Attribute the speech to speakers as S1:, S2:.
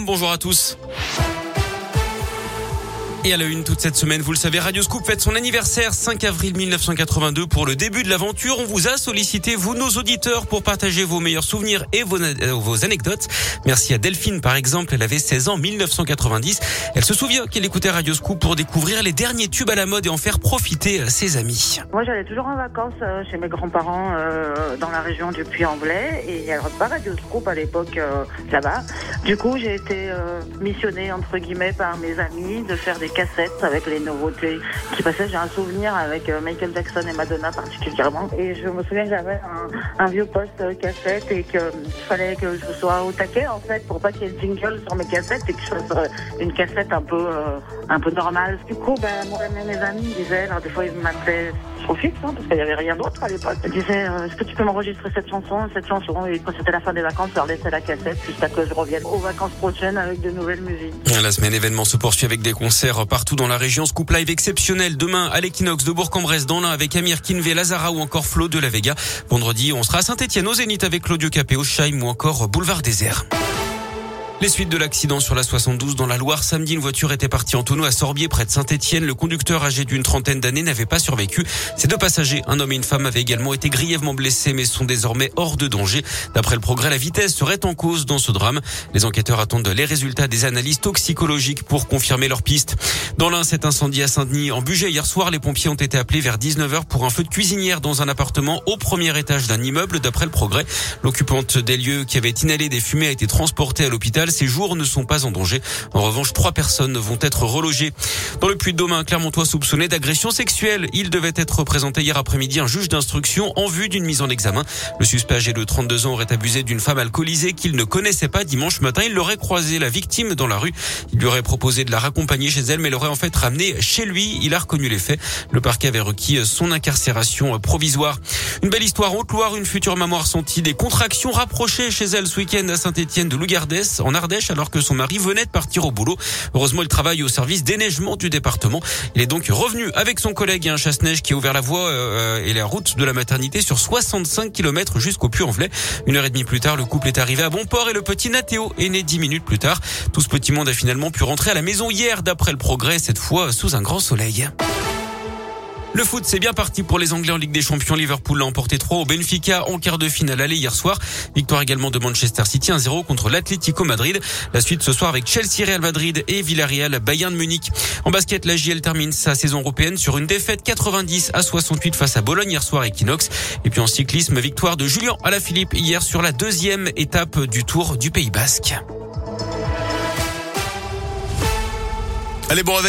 S1: Bonjour à tous. Et à la une toute cette semaine, vous le savez, Radio Scoop fête son anniversaire 5 avril 1982 pour le début de l'aventure. On vous a sollicité, vous nos auditeurs, pour partager vos meilleurs souvenirs et vos, euh, vos anecdotes. Merci à Delphine par exemple, elle avait 16 ans 1990. Elle se souvient qu'elle écoutait Radio Scoop pour découvrir les derniers tubes à la mode et en faire profiter euh, ses amis.
S2: Moi j'allais toujours en vacances euh, chez mes grands-parents dans la région du Puy-en-Velay et il n'y avait pas Radio Scoop à l'époque là-bas. Du coup j'ai été missionnée entre guillemets par mes amis de faire des cassettes avec les nouveautés qui passaient. J'ai un souvenir avec euh, Michael Jackson et Madonna particulièrement. Et je me souviens que j'avais un, vieux poste euh, cassette et qu'il fallait que je sois au taquet en fait pour pas qu'il y ait de jingle sur mes cassettes et que je fasse euh, une cassette un peu un peu normale. Du coup, ben, moi et mes amis disaient, alors des fois ils m'appelaient trop fixe, hein, parce qu'il n'y avait rien d'autre à l'époque. Ils disaient, est-ce que tu peux m'enregistrer cette chanson, cette chanson Et quand c'était la fin des vacances, je leur laissais la cassette jusqu'à que je revienne aux vacances prochaines avec de nouvelles musiques.
S1: La semaine événement se poursuit avec des concerts partout dans la région. Scoop Live exceptionnel demain à l'Equinox de Bourg-en-Bresse dans l'un avec Amir Kinvé, Lazara ou encore Flo de la Vega. Vendredi, on sera à Saint-Etienne au Zénith avec Claudio Capéo, Scheim ou encore Boulevard Désert. Les suites de l'accident sur la 72 dans la Loire. Samedi, une voiture était partie en tonneau à Sorbier, près de Saint-Etienne. Le conducteur âgé d'une trentaine d'années n'avait pas survécu. Ces deux passagers, un homme et une femme, avaient également été grièvement blessés, mais sont désormais hors de danger. D'après le progrès, la vitesse serait en cause dans ce drame. Les enquêteurs attendent les résultats des analyses toxicologiques pour confirmer leur piste. Dans l'un, cet incendie à Saint-Denis, en budget hier soir, les pompiers ont été appelés vers 19h pour un feu de cuisinière dans un appartement au premier étage d'un immeuble, d'après le progrès. L'occupante des lieux qui avait inhalé des fumées a été transportée à l'hôpital. Ses jours ne sont pas en danger. En revanche, trois personnes vont être relogées. Dans le Puy-de-Dôme, un Clermontois soupçonné d'agression sexuelle. Il devait être présenté hier après-midi un juge d'instruction en vue d'une mise en examen. Le suspect âgé de 32 ans aurait abusé d'une femme alcoolisée qu'il ne connaissait pas dimanche matin. Il l'aurait croisé la victime dans la rue. Il lui aurait proposé de la raccompagner chez elle, mais l'aurait en fait ramené chez lui. Il a reconnu les faits. Le parquet avait requis son incarcération provisoire. Une belle histoire en Haute-Loire. Une future maman a ressenti des contractions rapprochées chez elle ce week-end à Saint-Etienne de Lougardès, en Alors que son mari venait de partir au boulot. Heureusement, il travaille au service déneigement du département. Il est donc revenu avec son collègue et un chasse-neige qui a ouvert la voie euh, et la route de la maternité sur 65 km jusqu'au Puy-en-Velay. Une heure et demie plus tard, le couple est arrivé à bon port et le petit Nathéo est né dix minutes plus tard. Tout ce petit monde a finalement pu rentrer à la maison hier d'après le progrès, cette fois sous un grand soleil. Le foot, c'est bien parti pour les Anglais en Ligue des Champions. Liverpool l'a emporté 3 au Benfica en quart de finale aller hier soir. Victoire également de Manchester City 1-0 contre l'Atlético Madrid. La suite ce soir avec Chelsea, Real Madrid et Villarreal, Bayern de Munich. En basket, la JL termine sa saison européenne sur une défaite 90 à 68 face à Bologne hier soir Equinox. Et puis en cyclisme, victoire de Julien Alaphilippe hier sur la deuxième étape du Tour du Pays Basque. Allez, bon